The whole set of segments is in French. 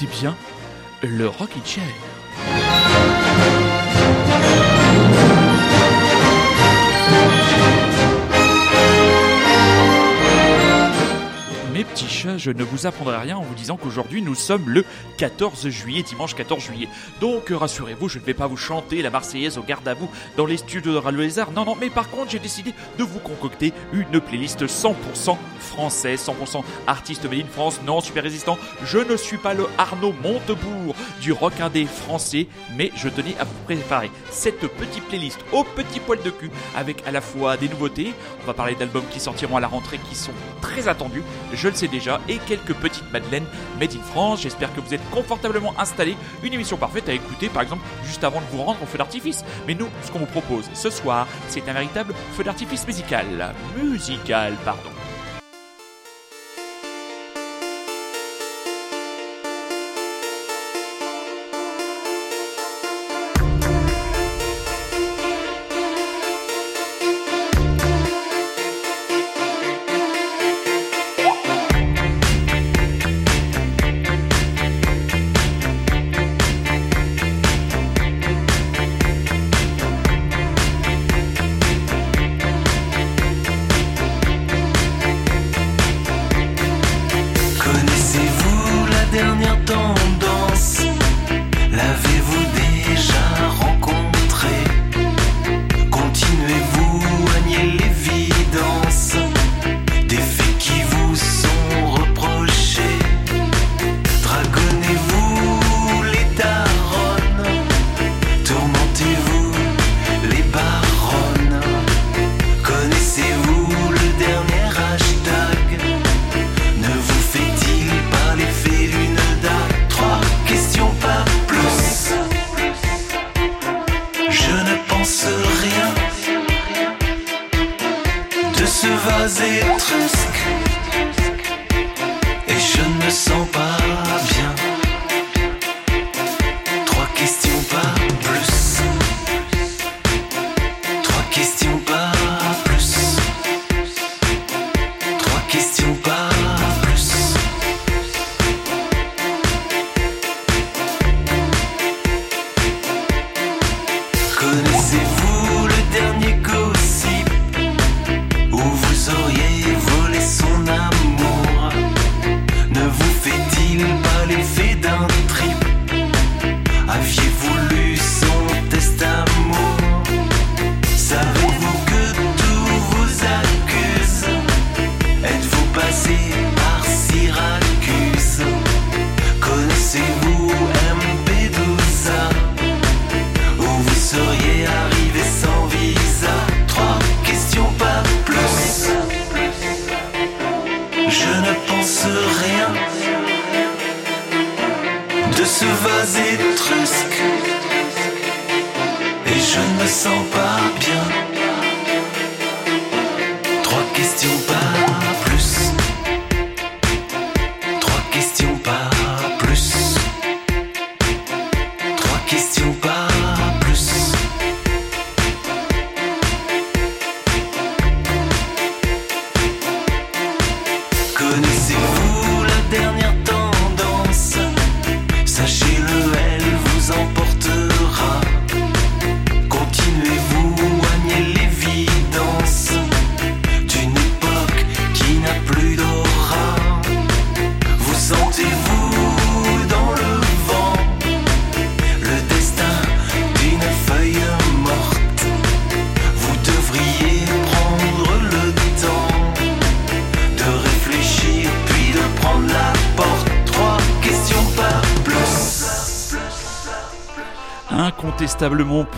Écoutez bien le Rockin' Chair. Petits chats, je ne vous apprendrai rien en vous disant qu'aujourd'hui nous sommes le 14 juillet, dimanche 14 juillet. Donc rassurez-vous, je ne vais pas vous chanter la Marseillaise au garde à vous dans les studios de Radio Lézard. Non, non, mais par contre, j'ai décidé de vous concocter une playlist 100% française, 100% artiste made in France, non super résistant. Je ne suis pas le Arnaud Montebourg du rock indé français, mais je tenais à vous préparer cette petite playlist au petit poil de cul avec à la fois des nouveautés. On va parler d'albums qui sortiront à la rentrée qui sont très attendus. Je le déjà, et quelques petites madeleines made in France. J'espère que vous êtes confortablement installés. Une émission parfaite à écouter, par exemple, juste avant de vous rendre au feu d'artifice. Mais nous, ce qu'on vous propose ce soir, c'est un véritable feu d'artifice musical. Musical, pardon. Dernière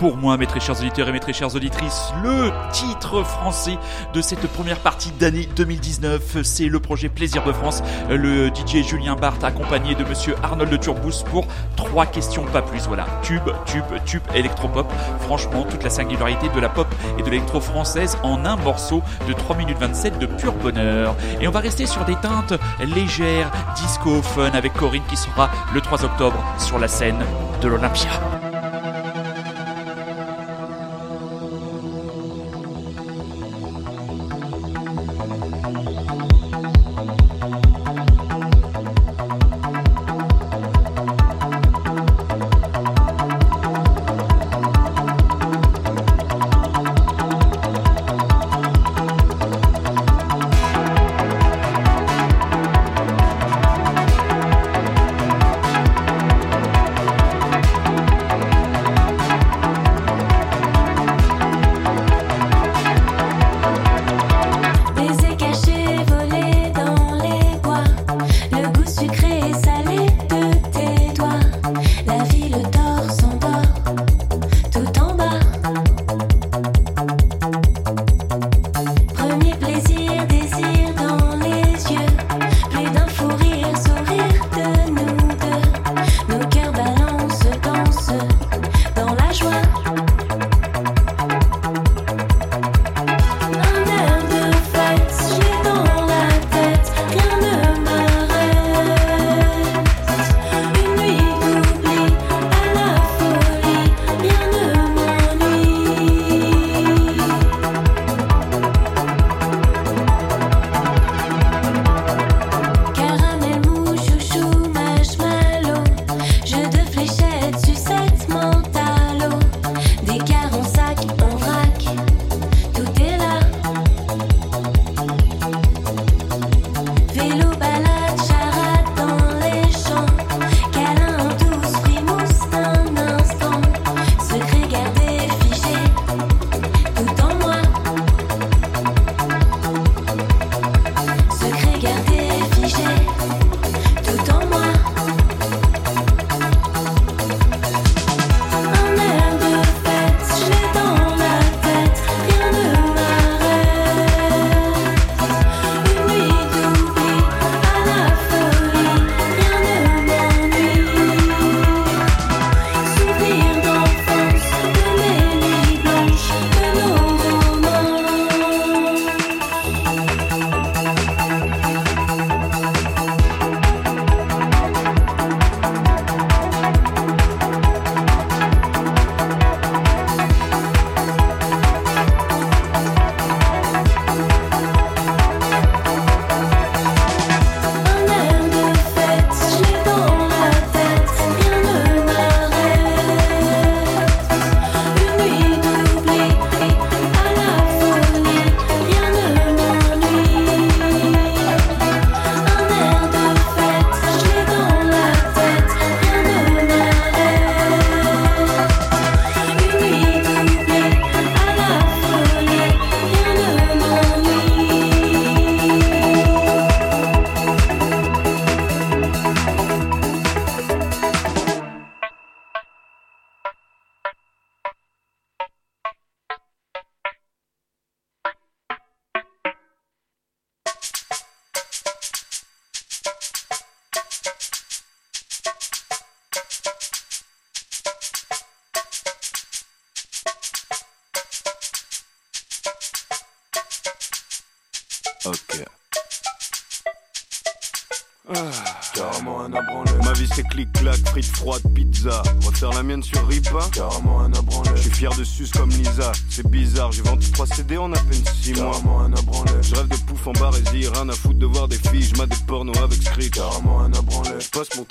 pour moi, mes très chers auditeurs et mes très chères auditrices, le titre français de cette première partie d'année 2019, c'est le projet Plaisir de France, le DJ Julien Barthes accompagné de monsieur Arnold de Turbous pour trois questions pas plus. Voilà, tube, tube, tube, électropop. Franchement, toute la singularité de la pop et de l'électro française en un morceau de 3 minutes 27 de pur bonheur. Et on va rester sur des teintes légères, disco, fun avec Corinne qui sera le 3 octobre sur la scène de l'Olympia.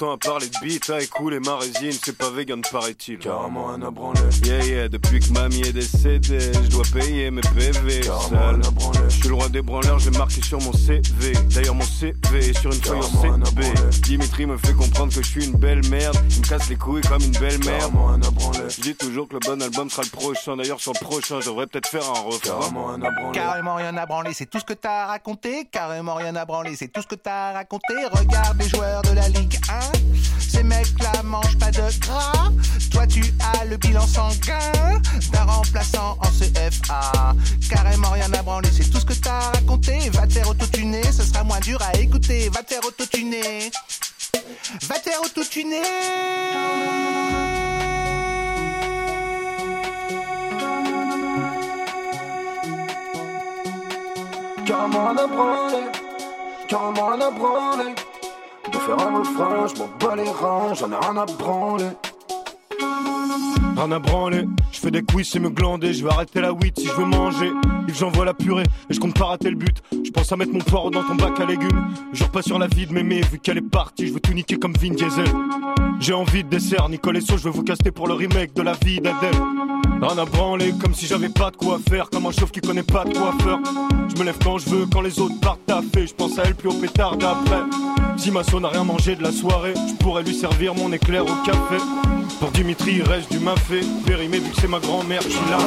Je passe mon temps à parler de beat, à écouler ma résine. C'est pas vegan, paraît-il. Carrément un abranlé. Yeah, yeah, depuis que mamie est décédée, je dois payer mes PV. Carrément un abranlé. Je suis le roi des branleurs, j'ai marqué sur mon CV. D'ailleurs, mon CV est sur une feuille en CB. Dimitri me fait comprendre que je suis une belle merde. Il me casse les couilles comme une belle merde. Je dis toujours que le bon album sera le prochain. D'ailleurs, sur le prochain, je devrais peut-être faire un refrain. Carrément rien à branler, c'est tout ce que t'as raconté. Carrément rien à branler, c'est tout ce que t'as raconté. Regarde les joueurs de la Ligue 1. Ces mecs-là mangent pas de gras. Toi, tu as le bilan sanguin d'un remplaçant en CFA. Carrément rien à branler, c'est tout ce que t'as raconté. Va te faire autotuner, ce sera moins dur à écouter. Va te faire autotuner. Va te faire autotuner. Carrément un branler, carrément un branler? De faire un refrain, je m'en bats les reins, j'en ai rien à branler. Rien à branler, je fais des quiz, c'est me glander, je vais arrêter la 8 si je veux manger. Et j'envoie la purée, et je compte pas rater le but. Je pense à mettre mon porc dans ton bac à légumes. Je pas sur la vie de mémé, vu qu'elle est partie, je veux tout niquer comme Vin Diesel. J'ai envie de dessert, Nicolas je veux vous caster pour le remake de la vie d'Adèle. Rien à branler, comme si j'avais pas de quoi faire, comme un chauve qui connaît pas de faire. Je me lève quand je veux, quand les autres partent taffer, je pense à elle plus au pétard d'après. Si ma n'a rien mangé de la soirée, je pourrais lui servir mon éclair au café. Pour Dimitri, il reste du mafé. Périmé, vu que c'est ma grand-mère qui l'a.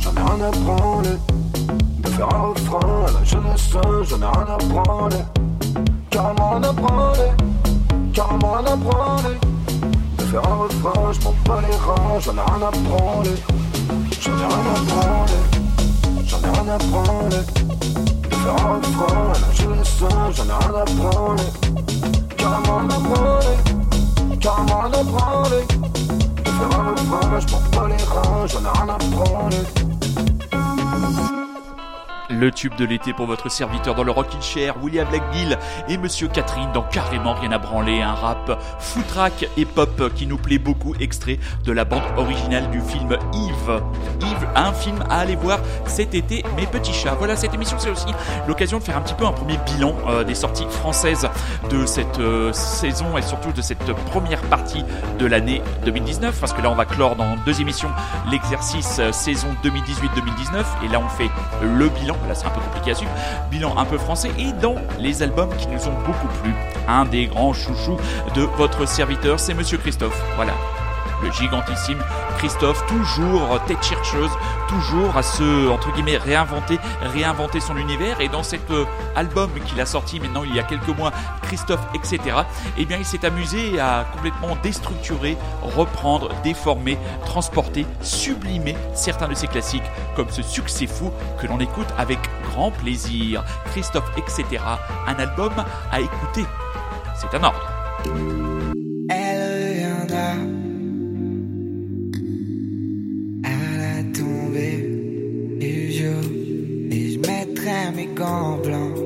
J'en ai rien à branler. De faire un refrain à la jeunesse, j'en ai rien à branler. Carrément rien à branler. Carrément rien à branler. Faire un refrain, je m'en bats les reins, j'en ai rien à branler. J'en ai rien à branler. J'en ai rien à branler. De faire un refrain à la jeunesse, j'en ai rien à branler. Carrément rien à branler carrément rien à je reins, j'en ai rien à branler. Le tube de l'été pour votre serviteur dans le Rockin' Chair, William Blackgill et Monsieur Catherine dans Carrément Rien à branler, un rap footrack et pop qui nous plaît beaucoup, extrait de la bande originale du film Yves. Yves, un film à aller voir cet été, mes petits chats. Voilà, cette émission c'est aussi l'occasion de faire un petit peu un premier bilan euh, des sorties françaises de cette euh, saison et surtout de cette première partie de l'année 2019, parce que là on va clore dans deux émissions l'exercice euh, saison 2018-2019 et là on fait le bilan là c'est un peu compliqué à suivre, bilan un peu français, et dans les albums qui nous ont beaucoup plu. Un des grands chouchous de votre serviteur, c'est Monsieur Christophe. Voilà, gigantissime Christophe, toujours tête chercheuse, toujours à se, entre guillemets, réinventer, réinventer son univers. Et dans cet euh, album qu'il a sorti maintenant il y a quelques mois, Christophe, etc., eh bien, il s'est amusé à complètement déstructurer, reprendre, déformer, transporter, sublimer certains de ses classiques, comme ce succès fou que l'on écoute avec grand plaisir. Christophe, etc., un album à écouter. C'est un ordre. Gants blancs.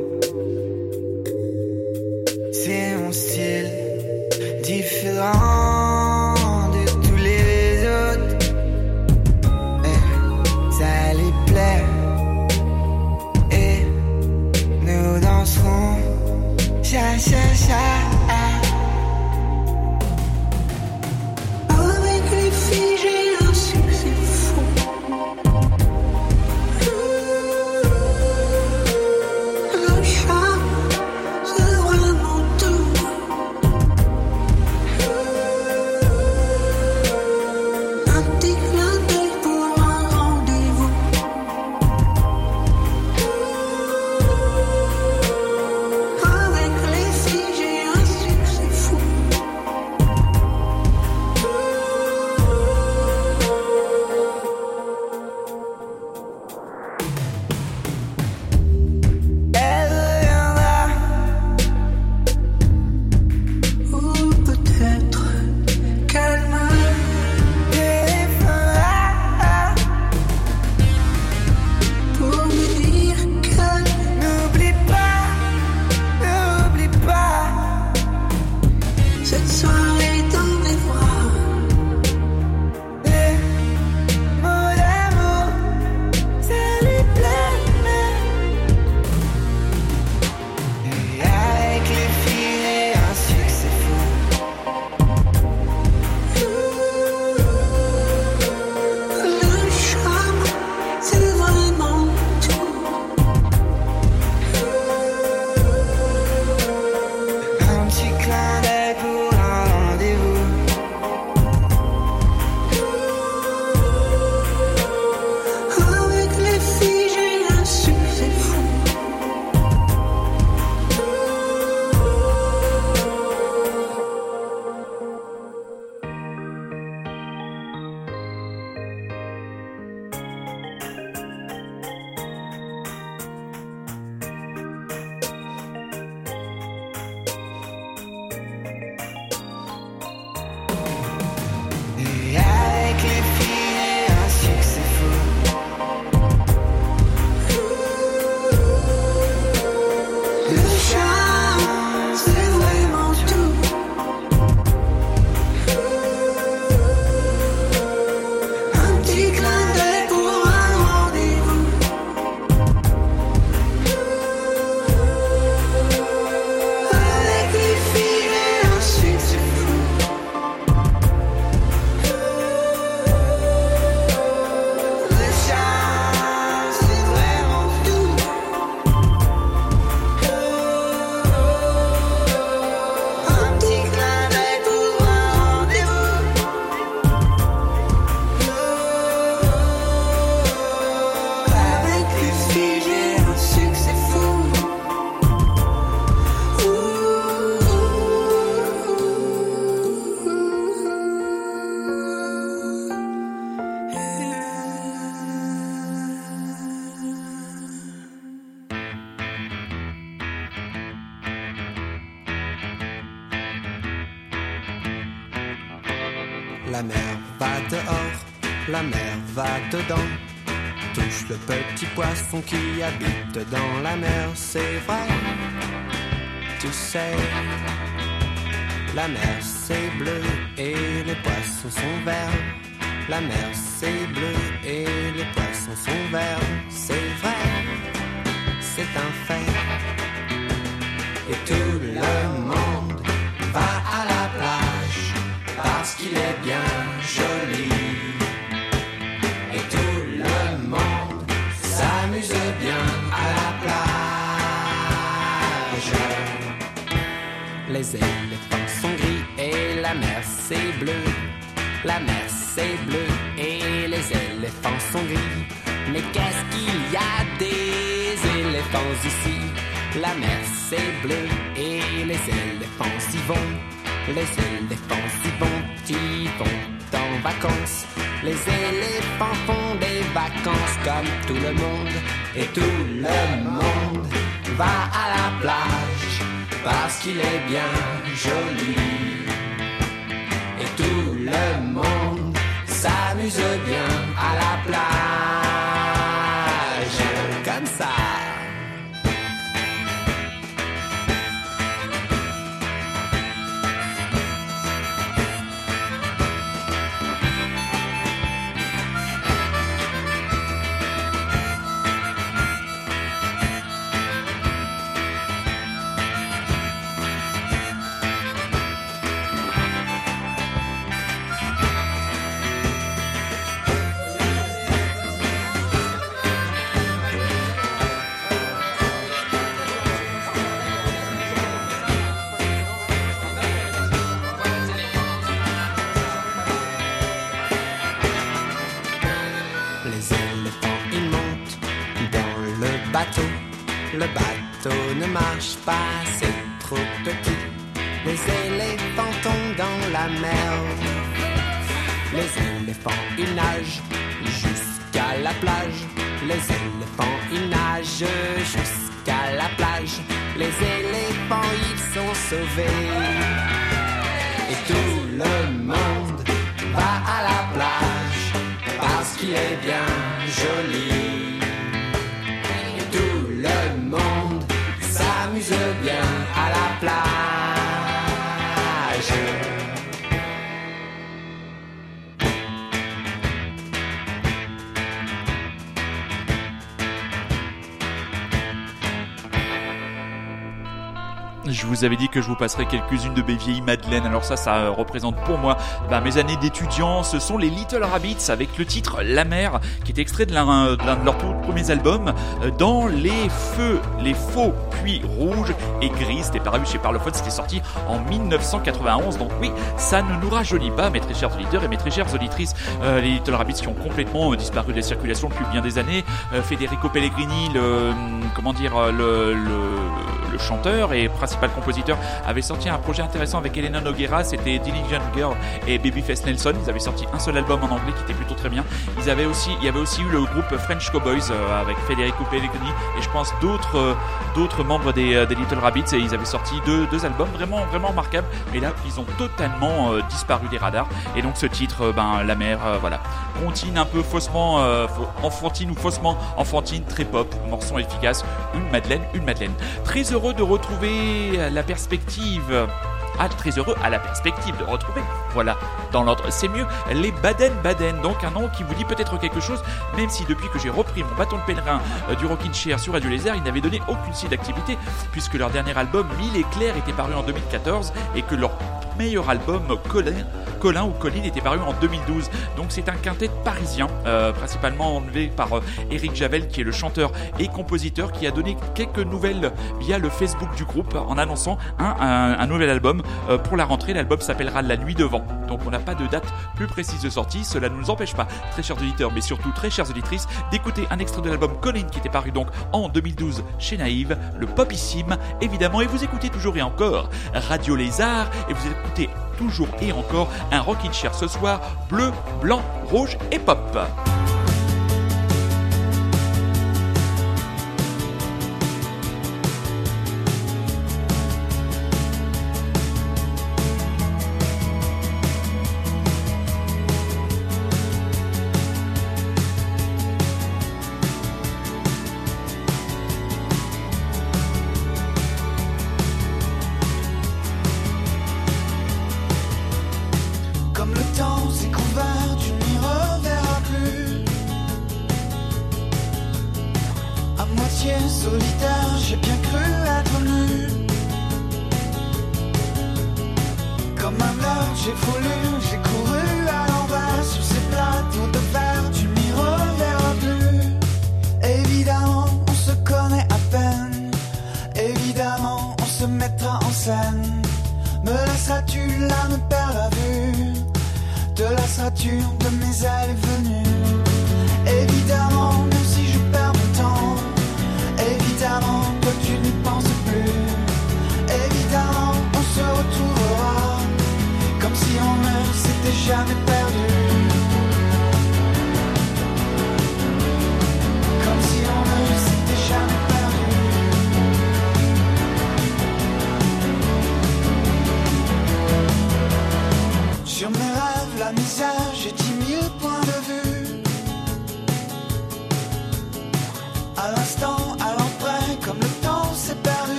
C'est vrai. Tu sais, la mer c'est bleu et les poissons sont verts. La mer c'est bleu et les poissons sont verts, c'est bleu. La mer c'est bleu et les éléphants sont gris. Mais qu'est-ce qu'il y a des éléphants ici? La mer c'est bleu et les éléphants s'y vont. Les éléphants s'y vont, y vont en vacances. Les éléphants font des vacances comme tout le monde. Et tout le monde va à la plage parce qu'il est bien joli. Tout le monde s'amuse bien à la plage. Marche pas, c'est trop petit. Les éléphants tombent dans la mer. Les éléphants, ils nagent jusqu'à la plage. Les éléphants, ils nagent jusqu'à la plage. Les éléphants, ils sont sauvés. Et tout le monde va à la plage parce qu'il est bien joli. S'amuse vous avais dit que je vous passerai quelques-unes de mes vieilles Madeleines. Alors ça, ça euh, représente pour moi bah, mes années d'étudiant. Ce sont les Little Rabbits avec le titre La mer, qui est extrait de l'un de, l'un de leurs tout premiers albums, euh, dans les feux, les faux puits rouges et gris. C'était paru chez Parlophone, c'était sorti en 1991. Donc oui, ça ne nous rajeunit pas, mes très chers auditeurs et mes très chères auditrices. Euh, les Little Rabbits qui ont complètement euh, disparu de la circulation depuis bien des années. Euh, Federico Pellegrini, le comment dire, euh, le, le, chanteur et principal compositeur, avait sorti un projet intéressant avec Elena Noguera. C'était Diligent Girl et Babyface Nelson. Ils avaient sorti un seul album en anglais qui était plutôt très bien. Ils avaient aussi, il y avait aussi eu le groupe French Cowboys euh, avec Federico Pellegrini et je pense d'autres euh, membres des, euh, des Little Rabbits et ils avaient sorti deux, deux albums vraiment vraiment remarquables. Mais là, ils ont totalement disparu des radars. Et donc ce titre, ben la mer, voilà, contine un peu faussement enfantine ou faussement enfantine, très pop, morceau efficace, une Madeleine, une Madeleine. Très heureux de retrouver la perspective. Ah, très heureux à la perspective de retrouver, voilà, dans l'ordre, c'est mieux, les Baden-Baden, donc un nom qui vous dit peut-être quelque chose, même si depuis que j'ai repris mon bâton de pèlerin euh, du Rockin' Chair sur Radio Lézard, ils n'avaient donné aucune signe d'activité, puisque leur dernier album, Mille éclairs, était paru en 2014, et que leur meilleur album, Colin, Colin ou Colin, était paru en 2012. Donc c'est un quintet parisien, euh, principalement enlevé par euh, Eric Javel, qui est le chanteur et compositeur, qui a donné quelques nouvelles via le Facebook du groupe en annonçant un nouvel album euh, pour la rentrée. L'album s'appellera La Nuit Devant. Donc on n'a pas de date plus précise de sortie. Cela ne nous empêche pas, très chers auditeurs, mais surtout très chères auditrices, d'écouter un extrait de l'album Colin qui était paru donc en 2012 chez Naïve, le popissime évidemment. Et vous écoutez toujours et encore Radio Lézard et vous écoutez toujours et encore un Rockin' Chair ce soir, bleu, blanc, rouge et pop.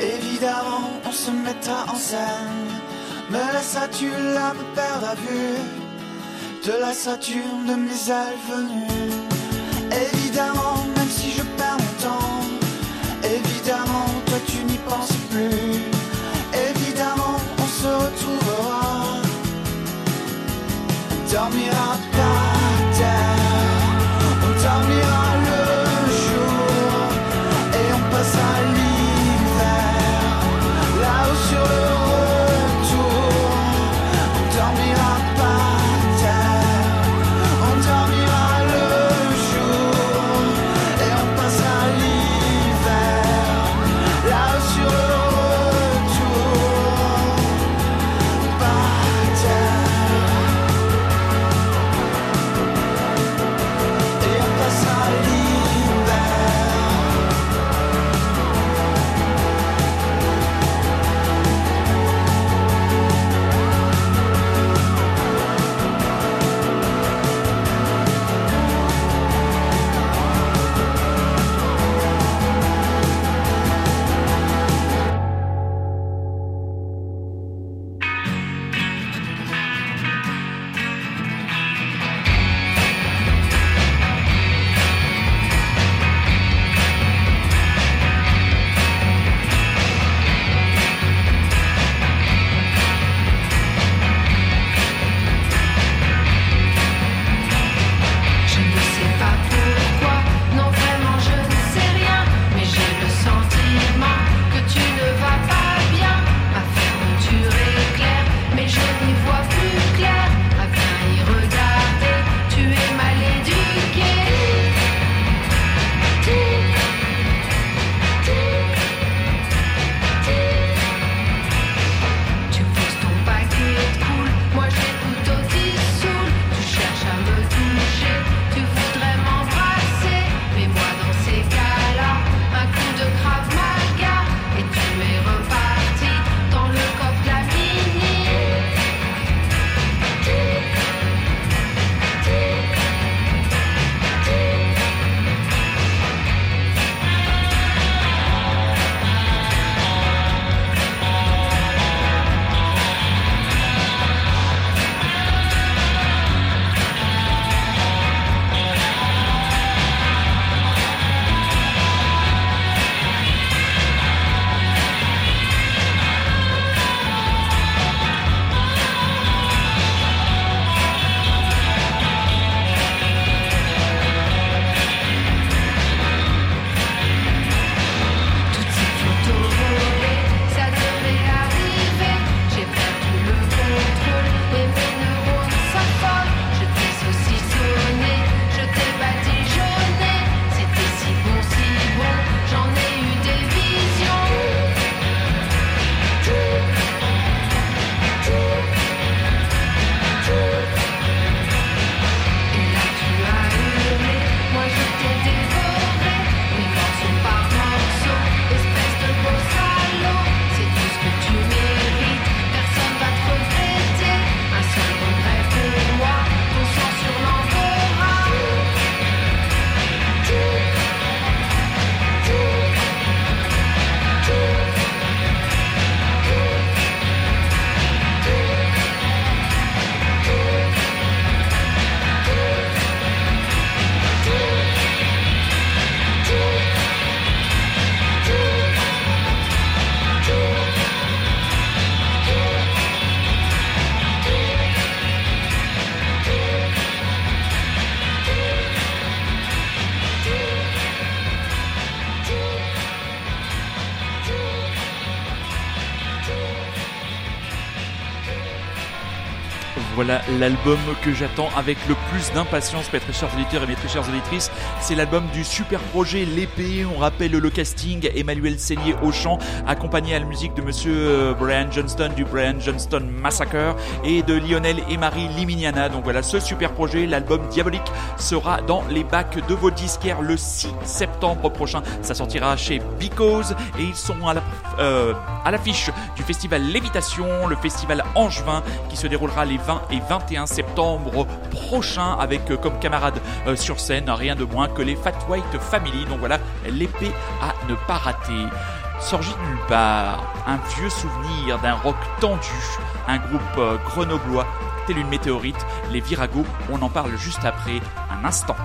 Évidemment, on se mettra en scène. Me laisseras-tu là me perdre vue De la Saturne de mes ailes venues. Évidemment, même si je perds mon temps. Évidemment, toi tu n'y penses plus. Évidemment, on se retrouvera. Dormira l'album que j'attends avec le plus d'impatience, mes très chers auditeurs et mes très auditrices. C'est l'album du super projet L'épée. On rappelle le casting Emmanuel Seigné au chant, accompagné à la musique de monsieur euh, Brian Johnston du Brian Johnston Massacre et de Lionel et Marie Liminiana. Donc voilà, ce super projet, l'album Diabolique, sera dans les bacs de vos disquaires le 6 septembre prochain. Ça sortira chez Because et ils sont à la, euh, à l'affiche du festival Lévitation, le festival Angevin qui se déroulera les 20 et 21 septembre prochains avec euh, comme camarades euh, sur scène rien de moins que les Fat White Family. Donc voilà, l'épée à ne pas rater. Sorgit nulle part, un vieux souvenir d'un rock tendu, un groupe grenoblois, tel une météorite, les Viragos, on en parle juste après, un instant.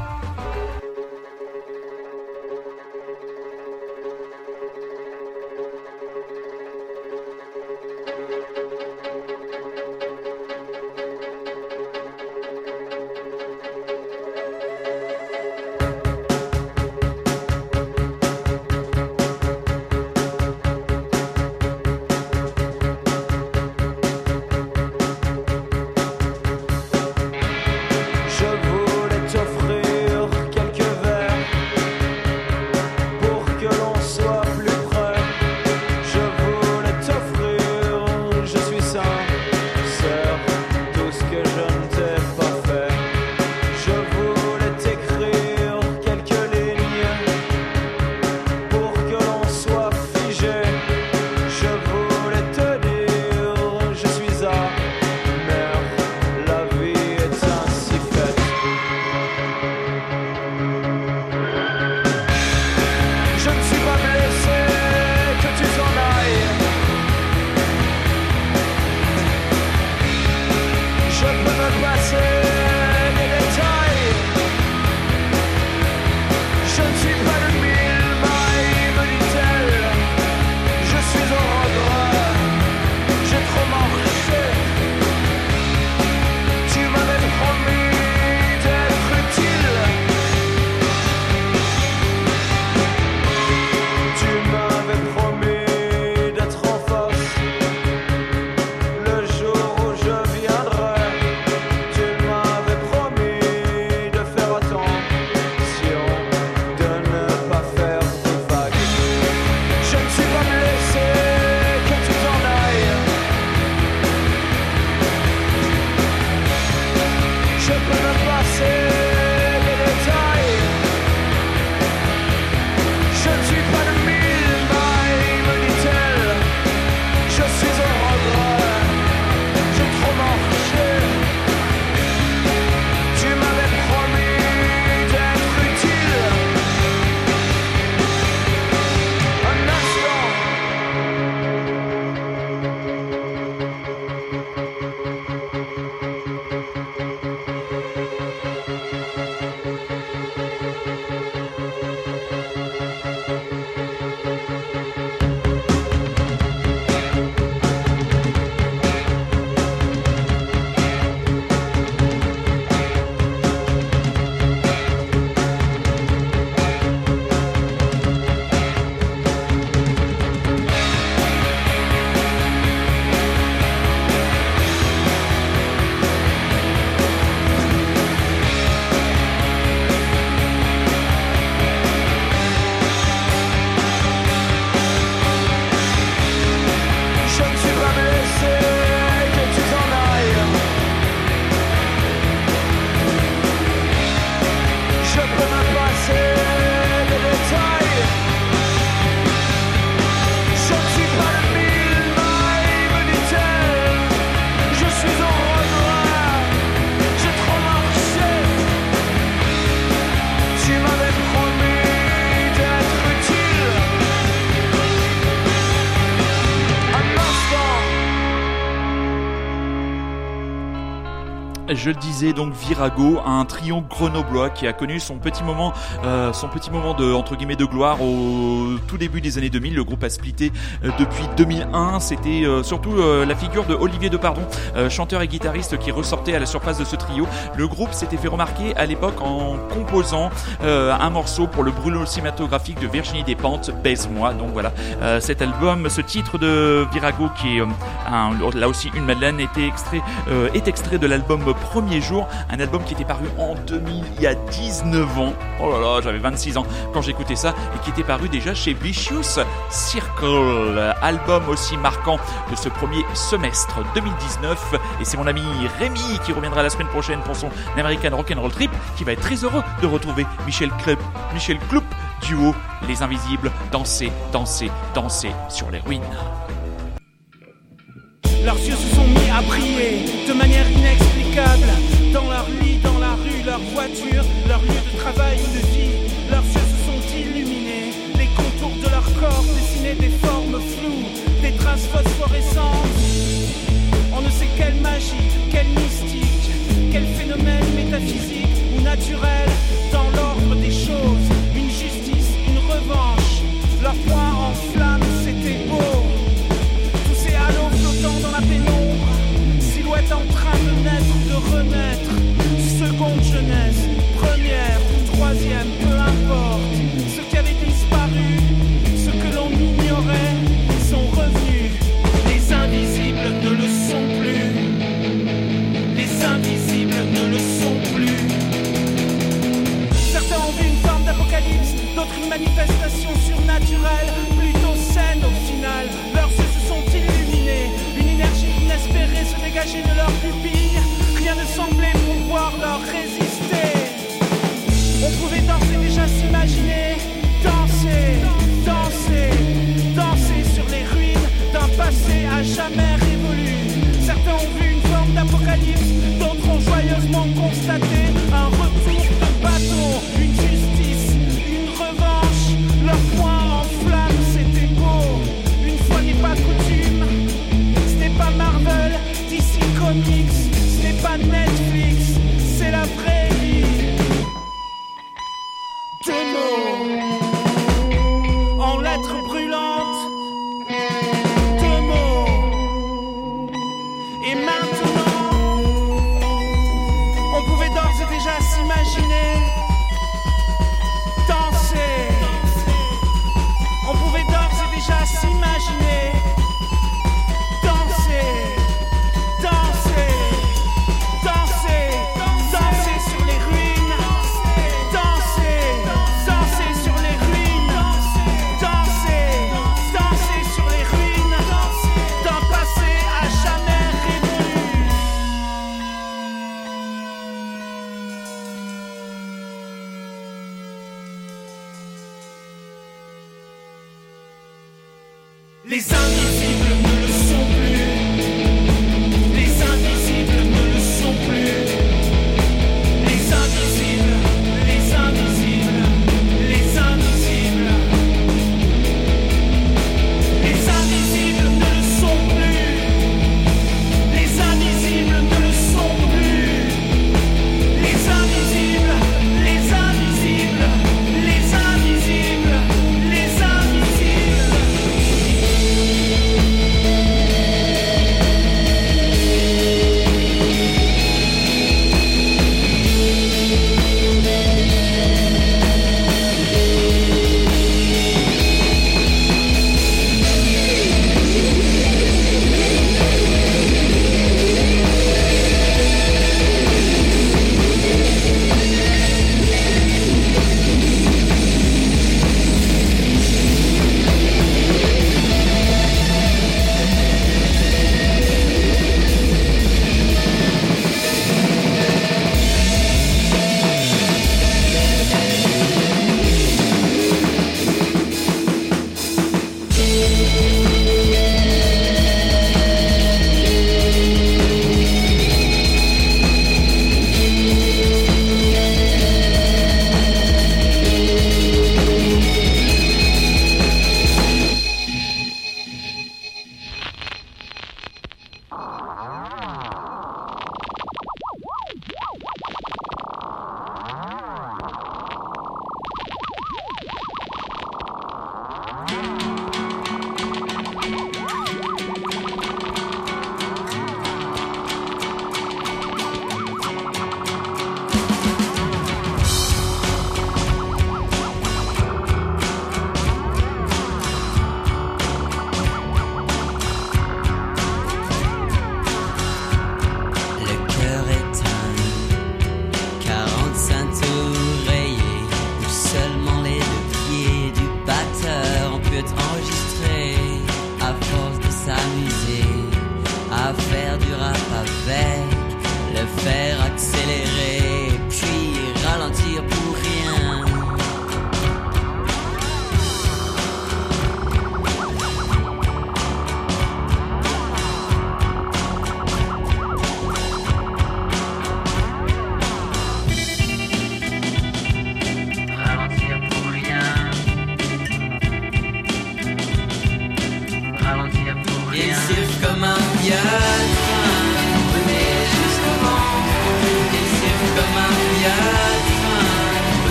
Je le disais donc Virago, un trio grenoblois qui a connu son petit moment, euh, son petit moment de entre guillemets de gloire au tout début des années 2000. Le groupe a splitté euh, depuis 2001. C'était euh, surtout la figure de Olivier Depardon, chanteur et guitariste qui ressortait à la surface de ce trio. Le groupe s'était fait remarquer à l'époque en composant un morceau pour le brûlot cinématographique de Virginie Despentes, Baise-moi. Donc voilà, cet album, ce titre de Virago qui est là aussi une Madeleine était extrait, est extrait de l'album Jour, un album qui était paru en 2000, il y a 19 ans. Oh là là, j'avais 26 ans quand j'écoutais ça et qui était paru déjà chez Vicious Circle, album aussi marquant de ce premier semestre 2019. Et c'est mon ami Rémi qui reviendra la semaine prochaine pour son American Rock'n'Roll Trip qui va être très heureux de retrouver Michel Club, Michel Cloup, duo Les Invisibles, danser, danser, danser sur les ruines. Leurs yeux se sont mis à briller de manière inexplicable. Dans leur lit, dans la rue, leur voiture, leur lieu de travail ou de vie. Leurs yeux se sont illuminés. Les contours de leur corps dessinaient des formes floues, des traces phosphorescentes. On ne sait quelle magie, quelle mystique, quel phénomène métaphysique ou naturel d'autres une manifestation surnaturelle, plutôt saine au final. Leurs yeux se sont illuminés, une énergie inespérée se dégageait de leurs pupilles. Rien ne semblait pouvoir leur résister. On pouvait d'ores et déjà s'imaginer danser, danser, danser sur les ruines d'un passé à jamais révolu. Certains ont vu une forme d'apocalypse,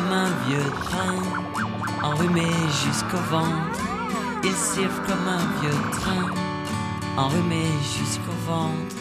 comme un vieux train. Enrhumé jusqu'au ventre. Il siffle comme un vieux train. Enrhumé jusqu'au ventre.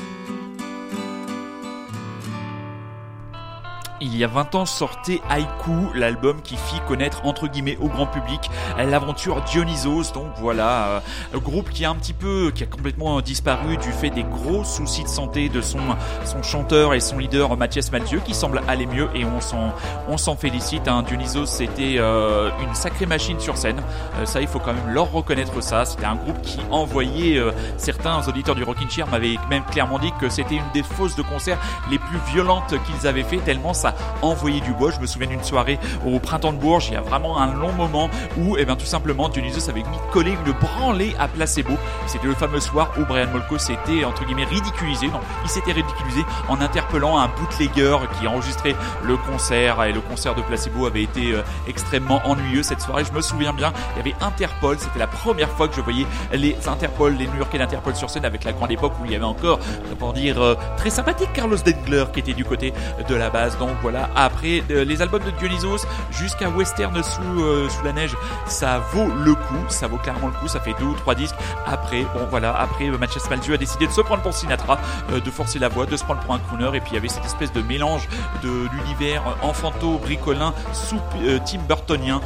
Il y a 20 ans sortait Haïku, l'album qui fit connaître entre guillemets au grand public l'aventure Dionysos. Donc voilà, euh, groupe qui a un petit peu, qui a complètement disparu du fait des gros soucis de santé de son son chanteur et son leader Mathias Malzieu, qui semble aller mieux et on s'en on s'en félicite. Hein. Dionysos c'était euh, une sacrée machine sur scène. Euh, ça, il faut quand même leur reconnaître ça. C'était un groupe qui envoyait euh, certains auditeurs du Rockin' Chair m'avaient même clairement dit que c'était une des fausses de concert les plus violentes qu'ils avaient fait tellement ça envoyait du bois. Je me souviens d'une soirée au printemps de Bourges, il y a vraiment un long moment où, eh bien, tout simplement, Dionysos avait mis collé une branlée à placebo. C'était le fameux soir où Brian Molko s'était, entre guillemets, ridiculisé. Non, il s'était ridiculisé en interpellant un bootlegger qui enregistrait le concert et le concert de placebo avait été euh, extrêmement ennuyeux cette soirée. Je me souviens bien, il y avait Interpol. C'était la première fois que je voyais les Interpol, les New Yorkais d'Interpol sur scène avec la grande époque où il y avait encore, pour dire, euh, très sympathique Carlos Dengler qui était du côté de la base. Donc voilà, après euh, les albums de Dionysos jusqu'à Western sous, euh, sous la neige, ça vaut le coup, ça vaut clairement le coup, ça fait deux ou trois disques. Après, bon voilà, après euh, Mathias Malzieu a décidé de se prendre pour Sinatra, de forcer la voix, de se prendre pour un crooner, et puis il y avait cette espèce de mélange de l'univers enfanto bricolin sous Tim Burtonien.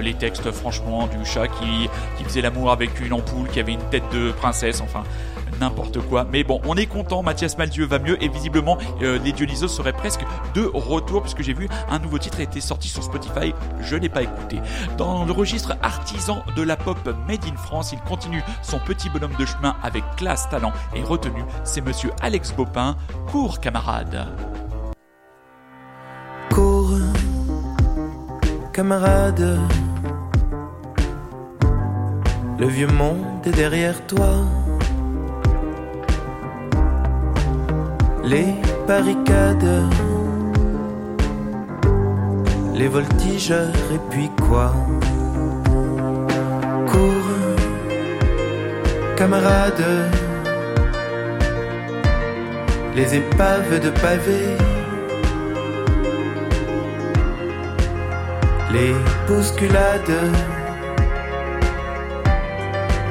Les textes, franchement, du chat qui, qui faisait l'amour avec une ampoule, qui avait une tête de princesse, enfin n'importe quoi. Mais bon, on est content, Mathias Maldieu va mieux et visiblement euh, les Dionysos seraient presque de retour puisque j'ai vu un nouveau titre a été sorti sur Spotify, je l'ai pas écouté. Dans le registre artisan de la pop Made in France, il continue son petit bonhomme de chemin avec classe, talent et retenue. C'est monsieur Alex Bopin, cours camarade. Cours, camarade. Le vieux monde est derrière toi. Les barricades, les voltigeurs et puis quoi? Cours, camarade. Les épaves de pavés. les bousculades,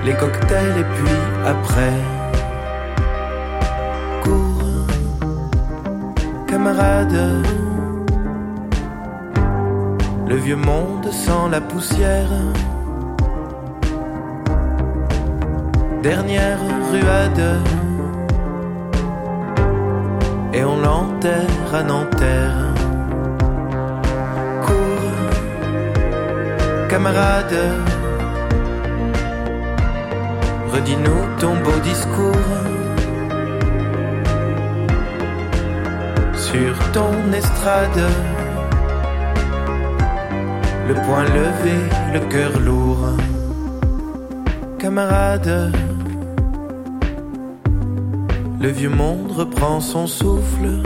les cocktails et puis après, camarade, le vieux monde sans la poussière, dernière ruade, et on l'enterre à Nanterre. camarade. redis-nous ton beau discours. Sur ton estrade, le poing levé, le cœur lourd. Camarade, le vieux monde reprend son souffle.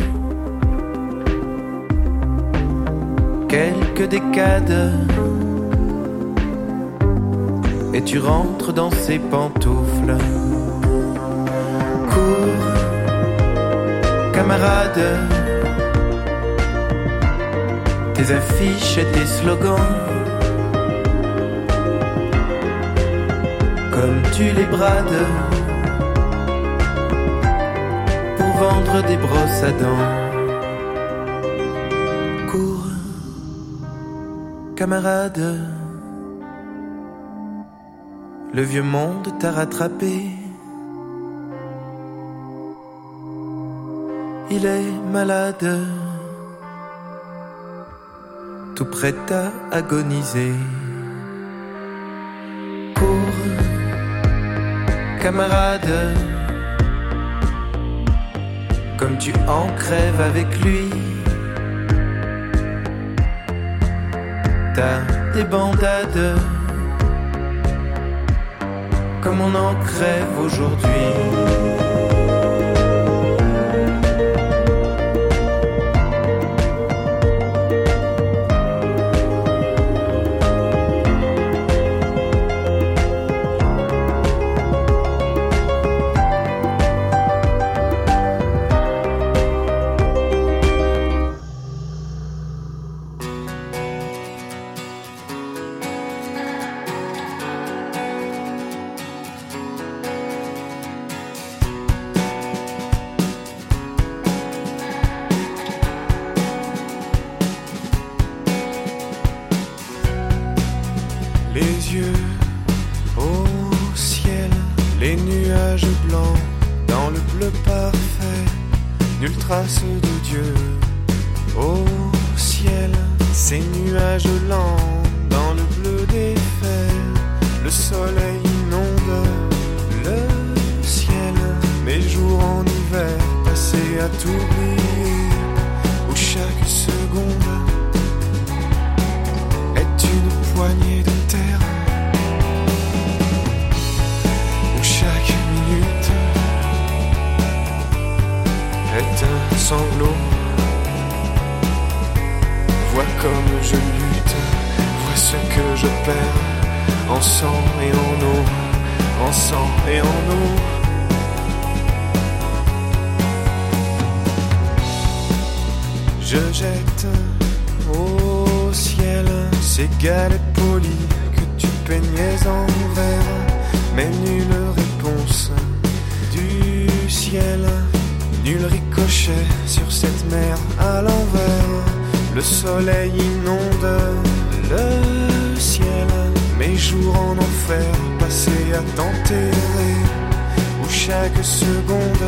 Quelques décades et tu rentres dans ses pantoufles. Cours, camarade, tes affiches et tes slogans. Comme tu les brades pour vendre des brosses à dents. Cours, camarade. Le vieux monde t'a rattrapé. Il est malade, tout prêt à agoniser. Cours, camarade, comme tu en crèves avec lui. T'as des bandades comme on en crève aujourd'hui. Les nuages blancs dans le bleu parfait, nulle trace de Dieu. Au ciel, ces nuages lents dans le bleu des fers, le soleil inonde le ciel, mes jours en hiver passés à t'oublier, où chaque seconde est une poignée de terre est un sanglot. Vois comme je lutte, vois ce que je perds en sang et en eau, en sang et en eau. Je jette au ciel ces galettes polies que tu peignais en verre, mais nulle réponse du ciel, nul ricochet sur cette mer à l'envers. Le soleil inonde le ciel, mes jours en enfer passés à t'enterrer, où chaque seconde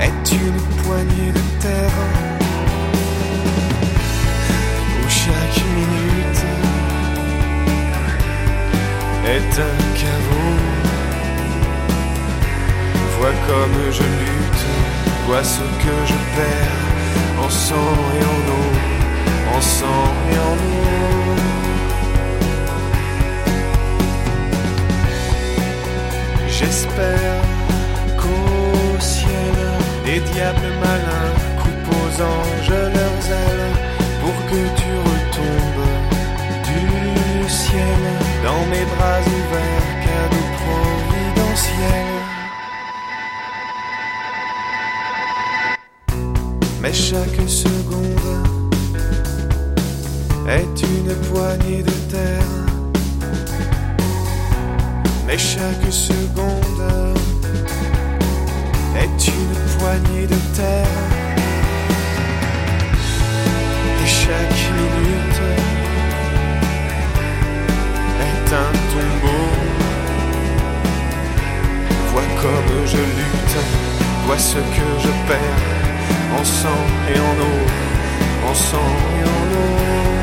est une poignée de terre où chaque minute est un caveau. Vois comme je lutte, vois ce que je perds en sang et en eau, en sang et en eau. J'espère qu'au ciel, les diables malins coupent aux anges Mais chaque seconde est une poignée de terre. Mais chaque seconde est une poignée de terre. Et chaque minute est un tombeau. Vois comme je lutte, vois ce que je perds en sang et en eau, en sang et en eau.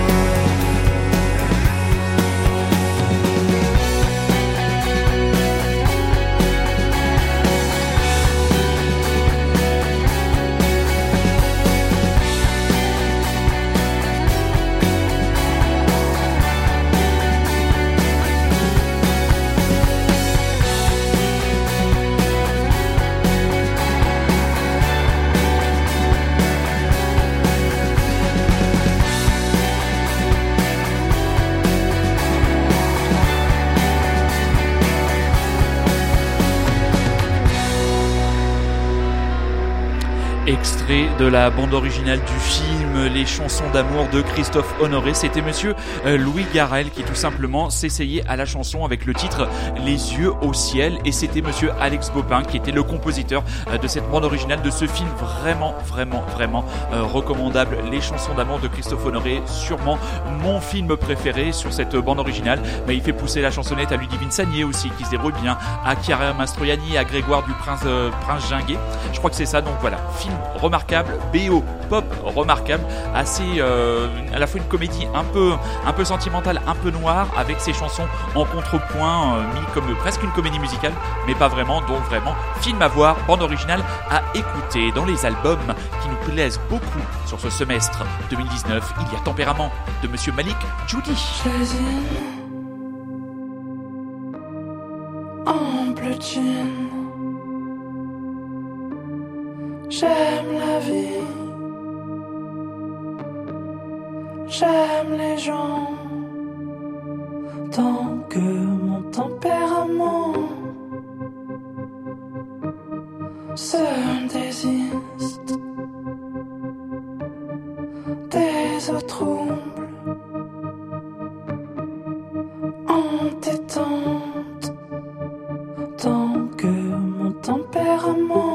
De la bande originale du film Les chansons d'amour de Christophe Honoré. C'était monsieur euh, Louis Garrel qui tout simplement s'essayait à la chanson avec le titre Les yeux au ciel et c'était monsieur Alex Bopin qui était le compositeur euh, de cette bande originale de ce film vraiment vraiment vraiment euh, recommandable. Les chansons d'amour de Christophe Honoré, sûrement mon film préféré sur cette bande originale. Mais il fait pousser la chansonnette à Ludivine Sagné aussi qui se débrouille bien, à Chiara Mastroianni, à Grégoire du Prince, Prince Ginguet. Je crois que c'est ça. Donc voilà, film remarquable, BO pop remarquable, assez euh, à la fois une comédie un peu sentimentale, un peu noire avec ses chansons en contrepoint, euh, mis comme presque une comédie musicale, mais pas vraiment. Donc vraiment film à voir, bande originale à écouter dans les albums qui nous plaisent beaucoup sur ce semestre 2019. Il y a Tempérament de Monsieur Malik Judy. J'aime la vie. J'aime les gens. Tant que mon tempérament se désiste des eaux troubles entêtantes tant que mon tempérament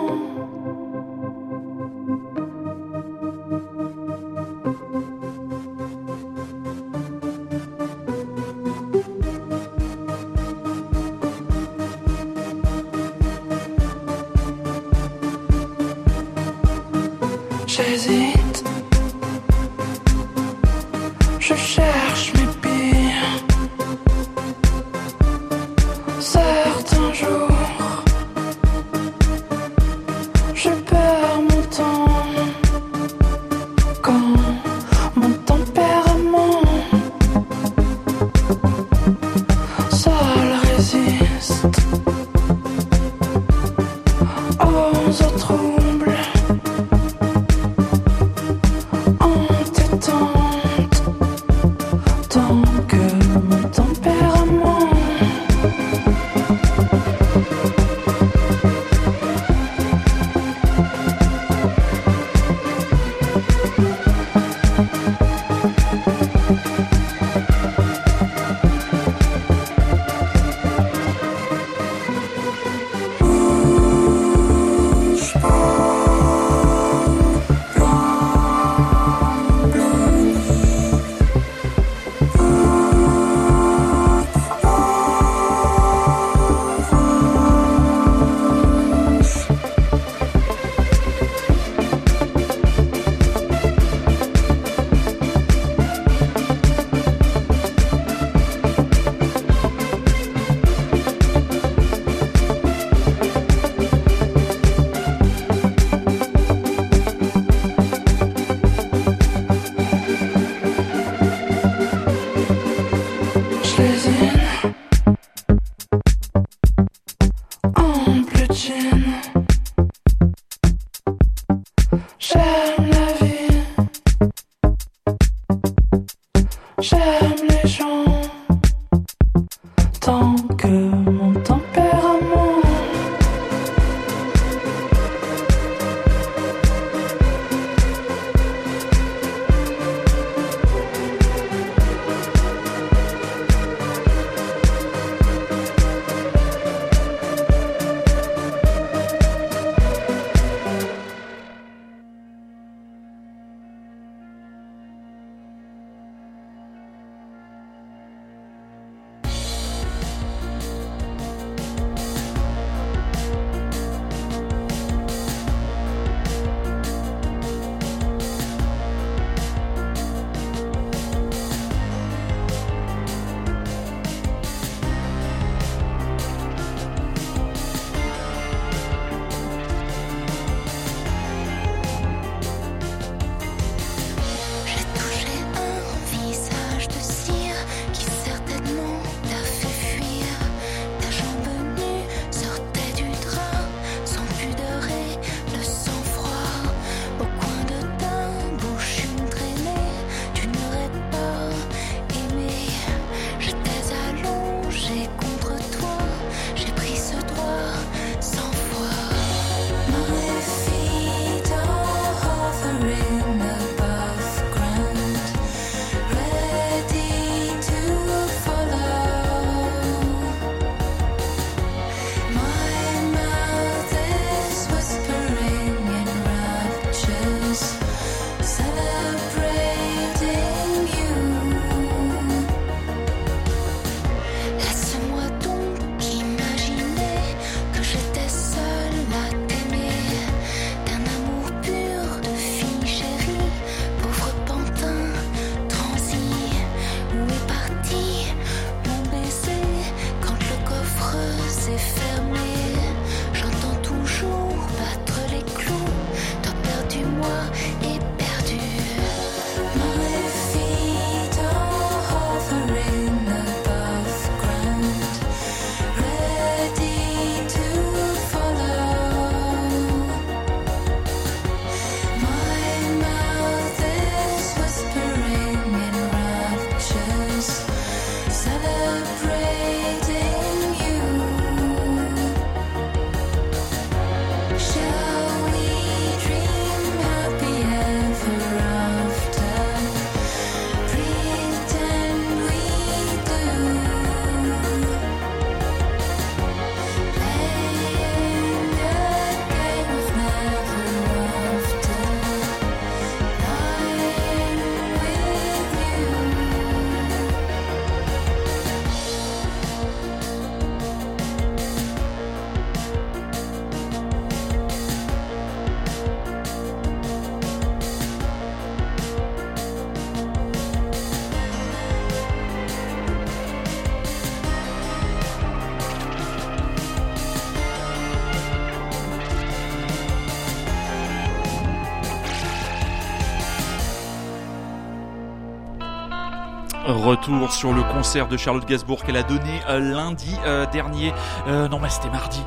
Retour sur le concert de Charlotte Gainsbourg qu'elle a donné euh, lundi euh, dernier. Euh, non, mais c'était mardi.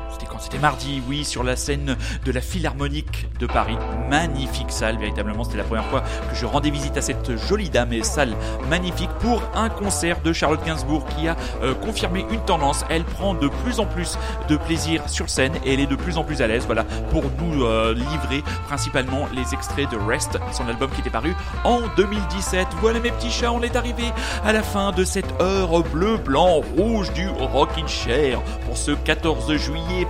C'était mardi, oui, sur la scène de la Philharmonique de Paris. Magnifique salle, véritablement. C'était la première fois que je rendais visite à cette jolie dame et salle magnifique pour un concert de Charlotte Gainsbourg qui a euh, confirmé une tendance. Elle prend de plus en plus de plaisir sur scène et elle est de plus en plus à l'aise. Voilà, pour nous euh, livrer principalement les extraits de Rest, son album qui était paru en 2017. Voilà mes petits chats, on est arrivé à la fin de cette heure bleu, blanc, rouge du Rockin' Chair pour ce 14 juillet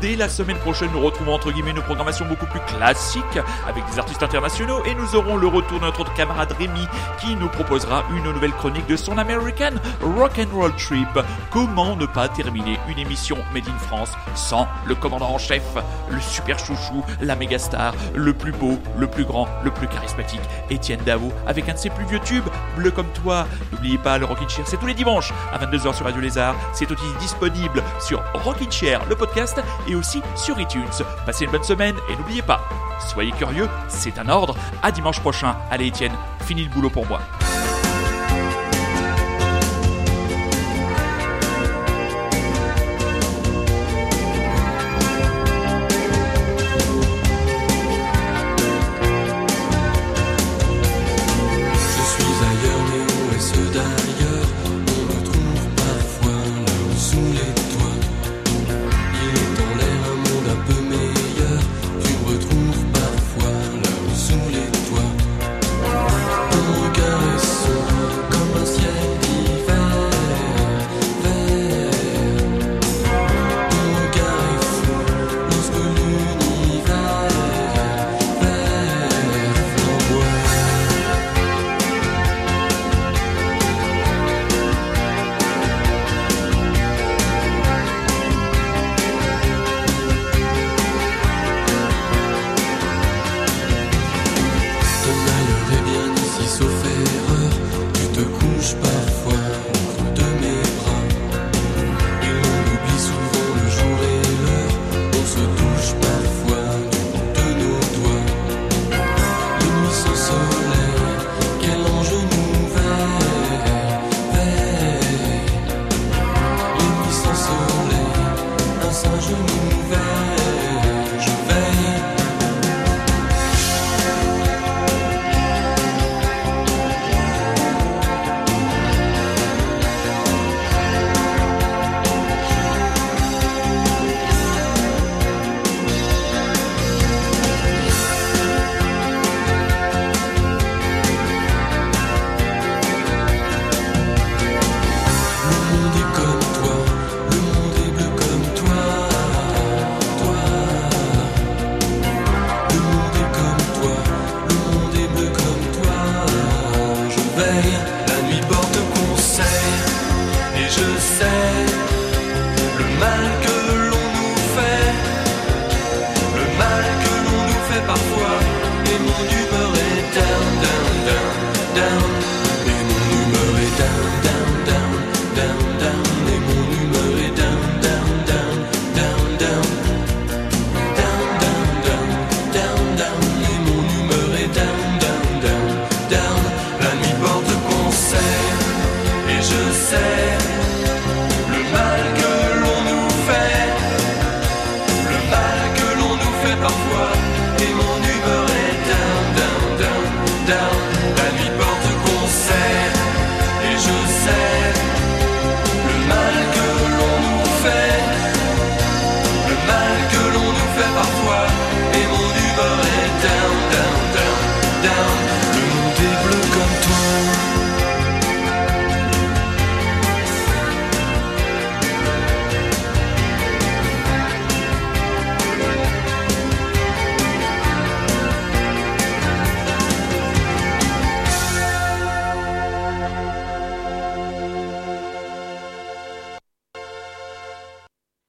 Dès la semaine prochaine, nous retrouvons entre guillemets nos programmations beaucoup plus classiques avec des artistes internationaux et nous aurons le retour de notre camarade Rémi qui nous proposera une nouvelle chronique de son American Rock'n'Roll Trip. Comment ne pas terminer une émission Made in France sans le commandant en chef, le super chouchou, la méga star, le plus beau, le plus grand, le plus charismatique, Étienne Dao, avec un de ses plus vieux tubes, Bleu comme toi. N'oubliez pas, le Rockin' Chair, c'est tous les dimanches à 22h sur Radio Lézard. C'est aussi disponible sur Rockin' Chair, le podcast, et aussi sur iTunes. Passez une bonne semaine et n'oubliez pas, soyez curieux, c'est un ordre. À dimanche prochain. Allez Étienne, fini le boulot pour moi.